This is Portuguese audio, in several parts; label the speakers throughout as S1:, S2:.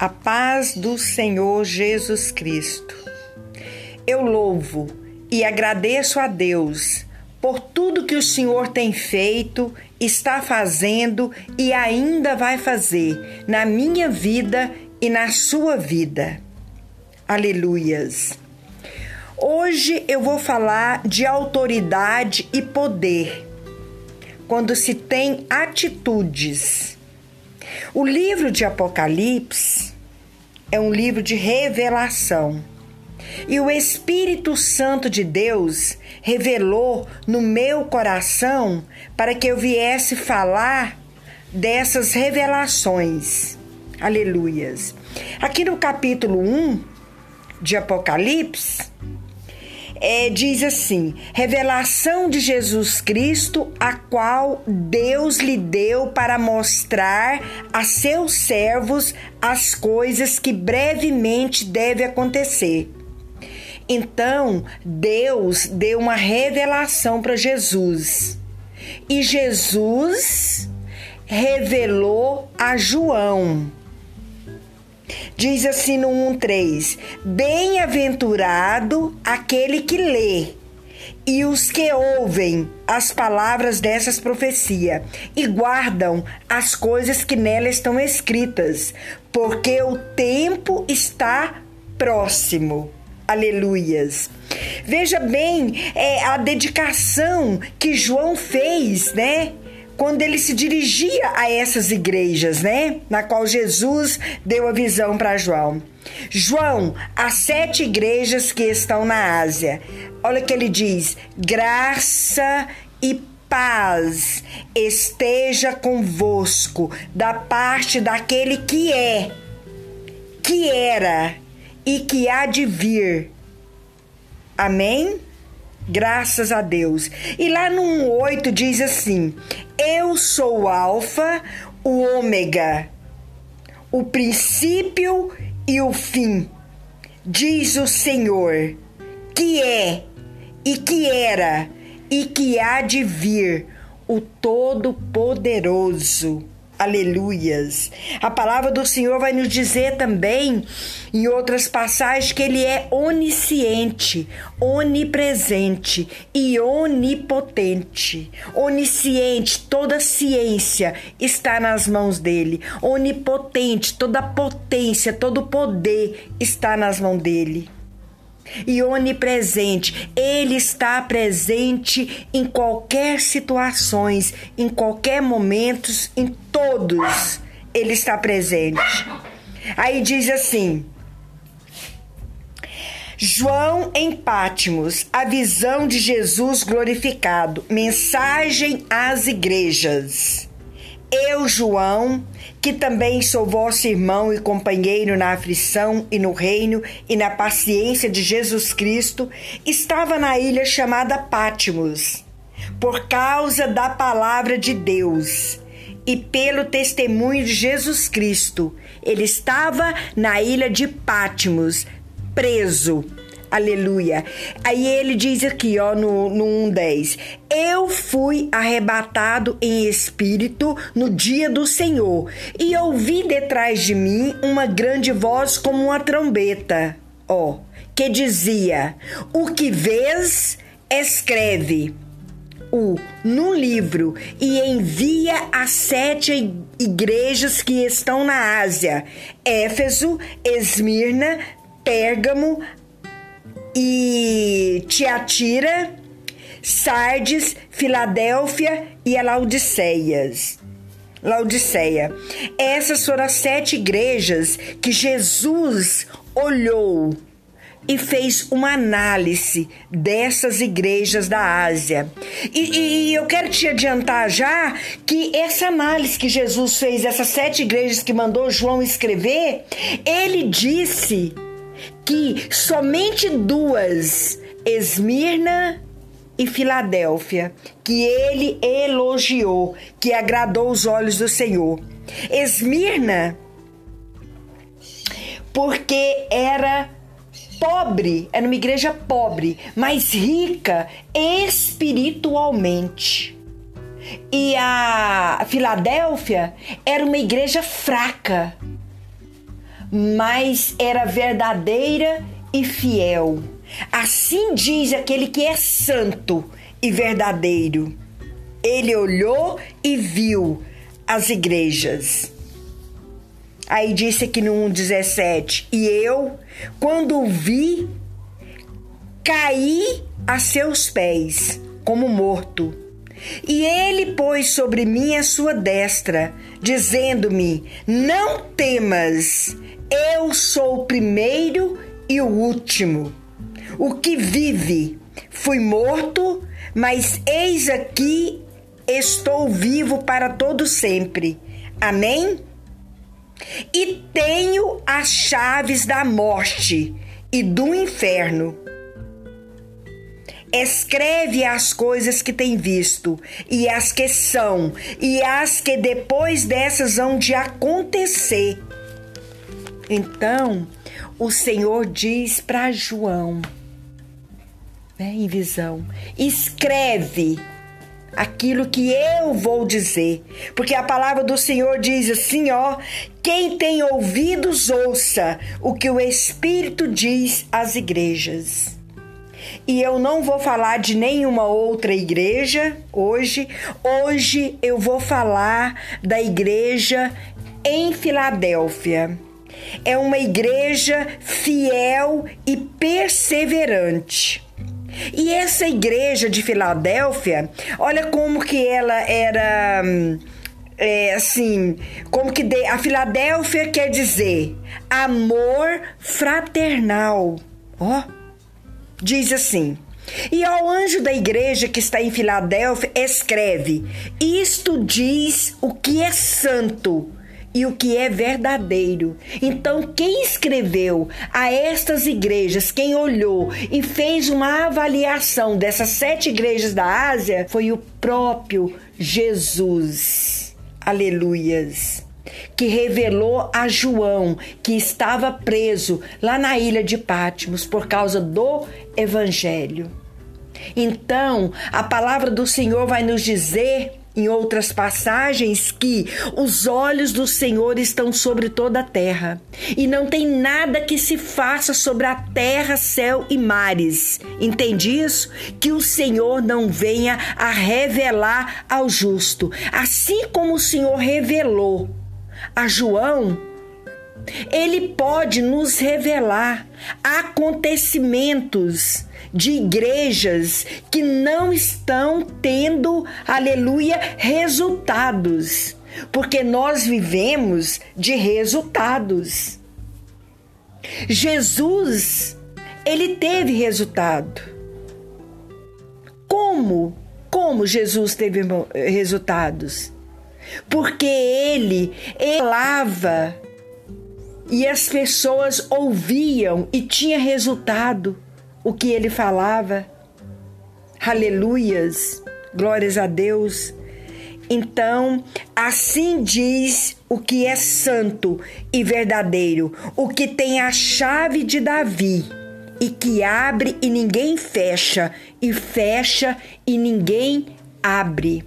S1: A paz do Senhor Jesus Cristo. Eu louvo e agradeço a Deus por tudo que o Senhor tem feito, está fazendo e ainda vai fazer na minha vida e na sua vida. Aleluias. Hoje eu vou falar de autoridade e poder. Quando se tem atitudes o livro de Apocalipse é um livro de revelação. E o Espírito Santo de Deus revelou no meu coração para que eu viesse falar dessas revelações. Aleluias. Aqui no capítulo 1 de Apocalipse, é, diz assim: revelação de Jesus Cristo, a qual Deus lhe deu para mostrar a seus servos as coisas que brevemente deve acontecer. Então, Deus deu uma revelação para Jesus. E Jesus revelou a João Diz assim no 1:3: Bem-aventurado aquele que lê e os que ouvem as palavras dessas profecias e guardam as coisas que nela estão escritas, porque o tempo está próximo. Aleluias. Veja bem é, a dedicação que João fez, né? Quando ele se dirigia a essas igrejas, né? Na qual Jesus deu a visão para João. João, as sete igrejas que estão na Ásia. Olha que ele diz: graça e paz esteja convosco da parte daquele que é, que era e que há de vir. Amém? Graças a Deus. E lá no 8 diz assim: Eu sou o Alfa, o Ômega, o princípio e o fim, diz o Senhor, que é e que era e que há de vir, o Todo-Poderoso. Aleluias. A palavra do Senhor vai nos dizer também, em outras passagens, que Ele é onisciente, onipresente e onipotente. Onisciente, toda ciência está nas mãos dele. Onipotente, toda potência, todo poder está nas mãos dele e onipresente. Ele está presente em qualquer situações, em qualquer momentos, em todos. Ele está presente. Aí diz assim: João em Pátimos, a visão de Jesus glorificado, mensagem às igrejas. Eu, João, que também sou vosso irmão e companheiro na aflição e no reino e na paciência de Jesus Cristo, estava na ilha chamada Pátimos, por causa da palavra de Deus e pelo testemunho de Jesus Cristo. Ele estava na ilha de Pátimos, preso Aleluia. Aí ele diz aqui, ó, no, no 1,10: Eu fui arrebatado em espírito no dia do Senhor, e ouvi detrás de mim uma grande voz como uma trombeta, ó, que dizia: O que vês, escreve o no livro e envia as sete igrejas que estão na Ásia: Éfeso, Esmirna, Pérgamo, e Tiatira, Sardes, Filadélfia e a Laodiceias. Laodiceia. Essas foram as sete igrejas que Jesus olhou e fez uma análise dessas igrejas da Ásia. E, e, eu quero te adiantar já que essa análise que Jesus fez, essas sete igrejas que mandou João escrever, ele disse que somente duas, Esmirna e Filadélfia, que ele elogiou, que agradou os olhos do Senhor. Esmirna, porque era pobre, era uma igreja pobre, mas rica espiritualmente. E a Filadélfia era uma igreja fraca, mas era verdadeira e fiel. Assim diz aquele que é santo e verdadeiro. Ele olhou e viu as igrejas. Aí disse aqui no 1,17: E eu, quando o vi, caí a seus pés, como morto. E ele pôs sobre mim a sua destra, dizendo-me: Não temas, eu sou o primeiro e o último. O que vive, fui morto, mas eis aqui estou vivo para todo sempre. Amém? E tenho as chaves da morte e do inferno. Escreve as coisas que tem visto, e as que são, e as que depois dessas hão de acontecer. Então, o Senhor diz para João, né, em visão: escreve aquilo que eu vou dizer, porque a palavra do Senhor diz assim, ó: quem tem ouvidos ouça o que o Espírito diz às igrejas. E eu não vou falar de nenhuma outra igreja hoje. Hoje eu vou falar da igreja em Filadélfia. É uma igreja fiel e perseverante. E essa igreja de Filadélfia, olha como que ela era é, assim, como que de, a Filadélfia quer dizer amor fraternal. Ó, diz assim: e ao anjo da igreja que está em Filadélfia, escreve: Isto diz o que é santo e o que é verdadeiro. Então, quem escreveu a estas igrejas, quem olhou e fez uma avaliação dessas sete igrejas da Ásia, foi o próprio Jesus. Aleluias que revelou a João que estava preso lá na ilha de Patmos por causa do evangelho. Então, a palavra do Senhor vai nos dizer em outras passagens que os olhos do Senhor estão sobre toda a terra e não tem nada que se faça sobre a terra, céu e mares. Entende isso? Que o Senhor não venha a revelar ao justo, assim como o Senhor revelou a João ele pode nos revelar acontecimentos de igrejas que não estão tendo, aleluia, resultados, porque nós vivemos de resultados. Jesus, ele teve resultado. Como? Como Jesus teve resultados? Porque ele falava e as pessoas ouviam e tinha resultado o que ele falava. Aleluias, glórias a Deus. Então, assim diz o que é santo e verdadeiro, o que tem a chave de Davi, e que abre e ninguém fecha, e fecha e ninguém abre.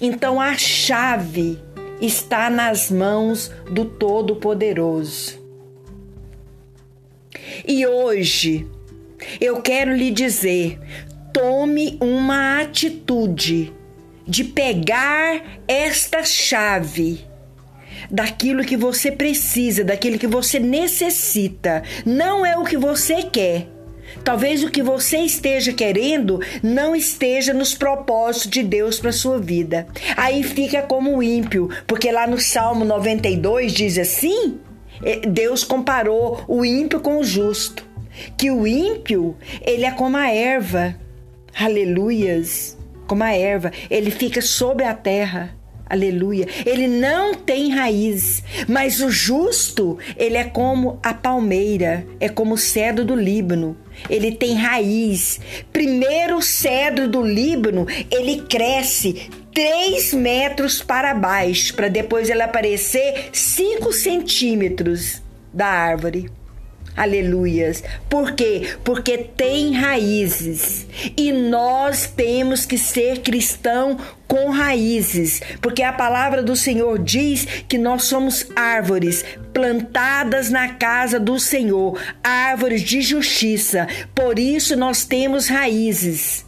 S1: Então, a chave está nas mãos do Todo-Poderoso. E hoje eu quero lhe dizer: tome uma atitude de pegar esta chave daquilo que você precisa, daquilo que você necessita. Não é o que você quer Talvez o que você esteja querendo não esteja nos propósitos de Deus para sua vida. Aí fica como ímpio, porque lá no Salmo 92 diz assim: eh, Deus comparou o ímpio com o justo, que o ímpio, ele é como a erva. Aleluias. Como a erva, ele fica sobre a terra. Aleluia. Ele não tem raiz, mas o justo, ele é como a palmeira, é como o cedro do Líbano. Ele tem raiz. Primeiro o cedro do Líbano, ele cresce 3 metros para baixo, para depois ele aparecer 5 centímetros da árvore. Aleluias. Por quê? Porque tem raízes. E nós temos que ser cristão com raízes, porque a palavra do Senhor diz que nós somos árvores plantadas na casa do Senhor, árvores de justiça. Por isso nós temos raízes.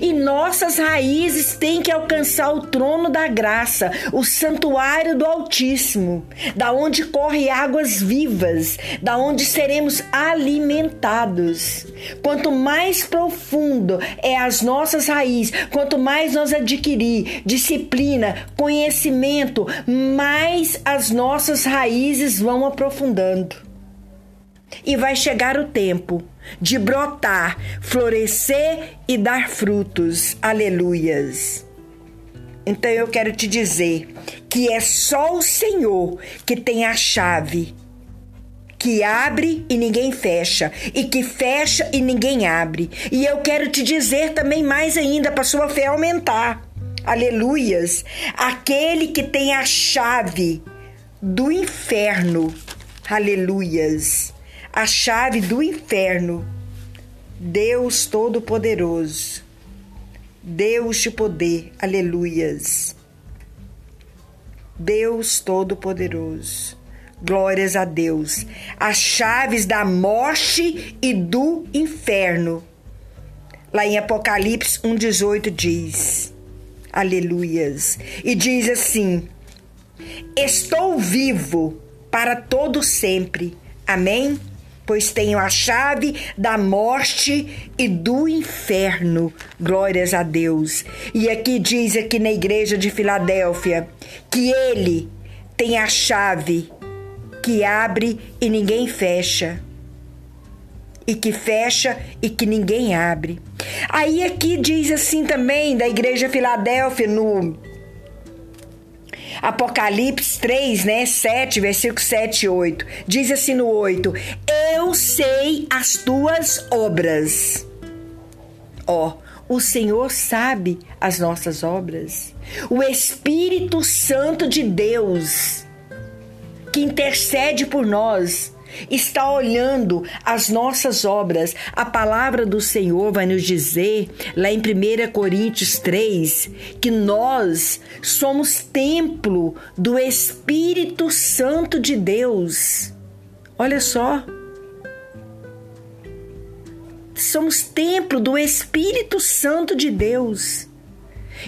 S1: E nossas raízes têm que alcançar o trono da graça, o santuário do Altíssimo, da onde corre águas vivas, da onde seremos alimentados. Quanto mais profundo é as nossas raízes, quanto mais nós adquirir disciplina, conhecimento, mais as nossas raízes vão aprofundando. E vai chegar o tempo de brotar, florescer e dar frutos. Aleluias. Então eu quero te dizer que é só o Senhor que tem a chave que abre e ninguém fecha, e que fecha e ninguém abre. E eu quero te dizer também mais ainda para sua fé aumentar. Aleluias! Aquele que tem a chave do inferno. Aleluias! A chave do inferno. Deus Todo-Poderoso, Deus de poder, aleluias. Deus Todo-Poderoso, glórias a Deus. As chaves da morte e do inferno. Lá em Apocalipse 1,18 diz, aleluias. E diz assim: Estou vivo para todo sempre. Amém? Pois tenho a chave da morte e do inferno. Glórias a Deus. E aqui diz aqui na igreja de Filadélfia que ele tem a chave que abre e ninguém fecha. E que fecha e que ninguém abre. Aí aqui diz assim também da igreja Filadélfia no Apocalipse 3, né, 7, versículo 7 e 8. Diz assim no 8: Eu sei as tuas obras. Ó, o Senhor sabe as nossas obras. O Espírito Santo de Deus que intercede por nós está olhando as nossas obras. A palavra do Senhor vai nos dizer, lá em 1 Coríntios 3, que nós somos templo do Espírito Santo de Deus. Olha só. Somos templo do Espírito Santo de Deus.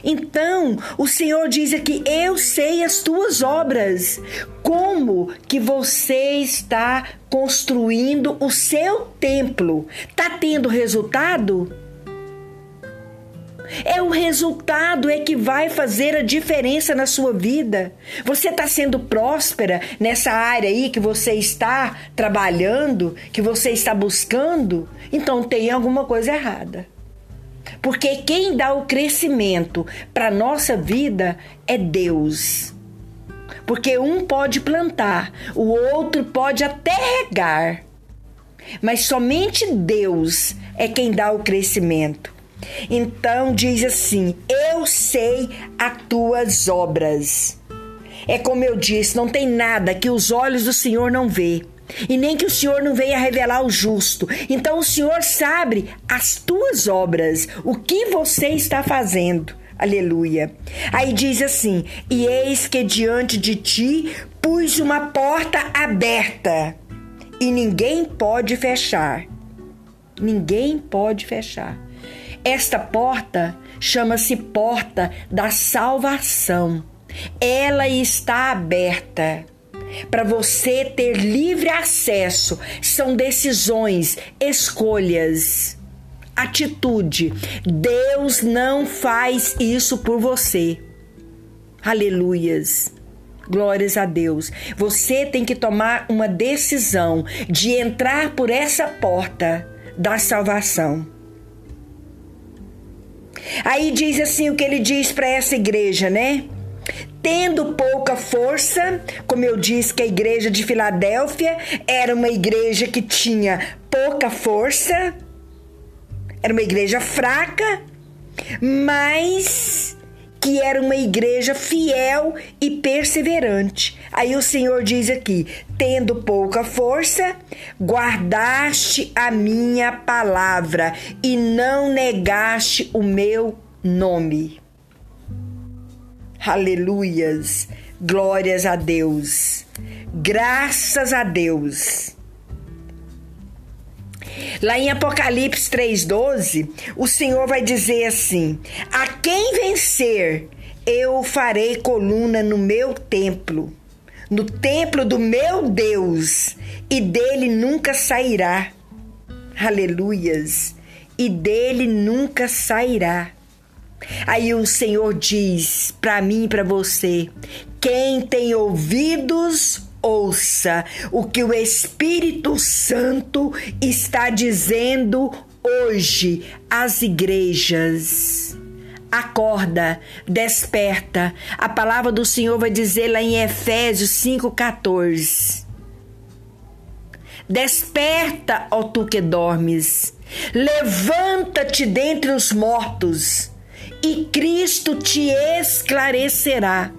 S1: Então, o Senhor diz aqui: Eu sei as tuas obras. Como que você está construindo o seu templo? Tá tendo resultado? É o resultado é que vai fazer a diferença na sua vida. Você está sendo próspera nessa área aí que você está trabalhando, que você está buscando? Então tem alguma coisa errada. Porque quem dá o crescimento para nossa vida é Deus. Porque um pode plantar, o outro pode até regar. Mas somente Deus é quem dá o crescimento. Então diz assim: Eu sei as tuas obras. É como eu disse, não tem nada que os olhos do Senhor não vê e nem que o Senhor não venha revelar o justo. Então o Senhor sabe as tuas obras, o que você está fazendo. Aleluia. Aí diz assim: E eis que diante de ti pus uma porta aberta, e ninguém pode fechar. Ninguém pode fechar. Esta porta chama-se porta da salvação. Ela está aberta para você ter livre acesso. São decisões, escolhas, atitude. Deus não faz isso por você. Aleluias. Glórias a Deus. Você tem que tomar uma decisão de entrar por essa porta da salvação. Aí diz assim o que ele diz para essa igreja, né? Tendo pouca força, como eu disse que a igreja de Filadélfia era uma igreja que tinha pouca força, era uma igreja fraca, mas que era uma igreja fiel e perseverante. Aí o Senhor diz aqui: tendo pouca força, guardaste a minha palavra e não negaste o meu nome. Aleluias, glórias a Deus, graças a Deus. Lá em Apocalipse 3,12, o Senhor vai dizer assim: A quem vencer, eu farei coluna no meu templo, no templo do meu Deus, e dele nunca sairá. Aleluias! E dele nunca sairá. Aí o Senhor diz para mim e para você: quem tem ouvidos, ouça o que o Espírito Santo está dizendo hoje às igrejas. Acorda, desperta. A palavra do Senhor vai dizer lá em Efésios 5,14. Desperta, ó tu que dormes, levanta-te dentre os mortos, e Cristo te esclarecerá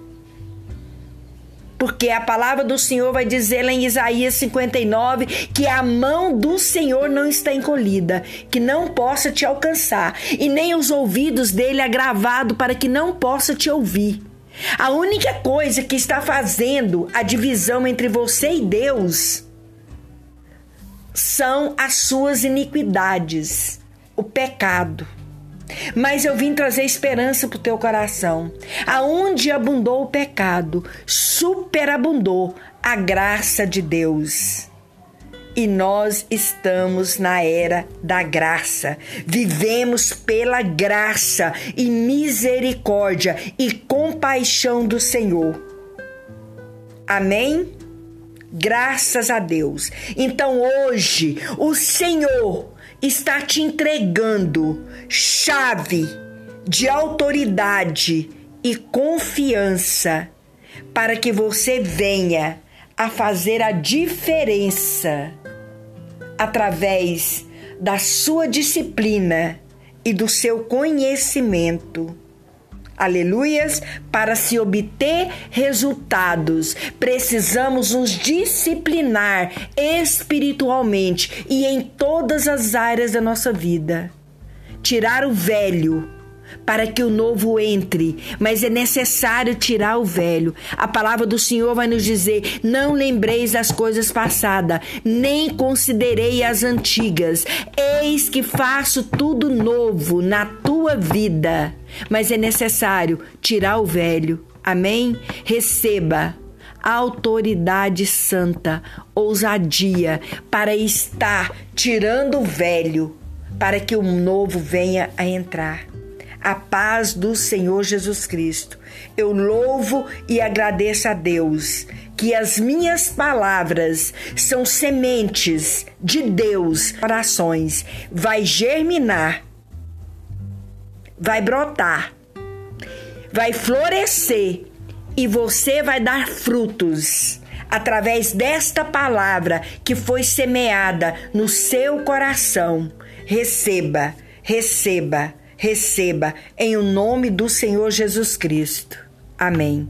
S1: porque a palavra do Senhor vai dizer lá em Isaías 59 que a mão do Senhor não está encolhida, que não possa te alcançar, e nem os ouvidos dele agravado para que não possa te ouvir. A única coisa que está fazendo a divisão entre você e Deus são as suas iniquidades, o pecado. Mas eu vim trazer esperança para o teu coração. Aonde abundou o pecado, superabundou a graça de Deus. E nós estamos na era da graça. Vivemos pela graça e misericórdia e compaixão do Senhor. Amém? Graças a Deus. Então hoje o Senhor está te entregando chave de autoridade e confiança para que você venha a fazer a diferença através da sua disciplina e do seu conhecimento aleluias, para se obter resultados, precisamos nos disciplinar espiritualmente e em todas as áreas da nossa vida. Tirar o velho para que o novo entre, mas é necessário tirar o velho. A palavra do Senhor vai nos dizer: não lembreis das coisas passadas, nem considerei as antigas. Eis que faço tudo novo na tua vida. Mas é necessário tirar o velho. Amém? Receba autoridade santa, ousadia para estar tirando o velho, para que o novo venha a entrar a paz do Senhor Jesus Cristo. Eu louvo e agradeço a Deus que as minhas palavras são sementes de Deus, orações, vai germinar, vai brotar, vai florescer e você vai dar frutos através desta palavra que foi semeada no seu coração. Receba, receba receba em o nome do Senhor Jesus Cristo. Amém.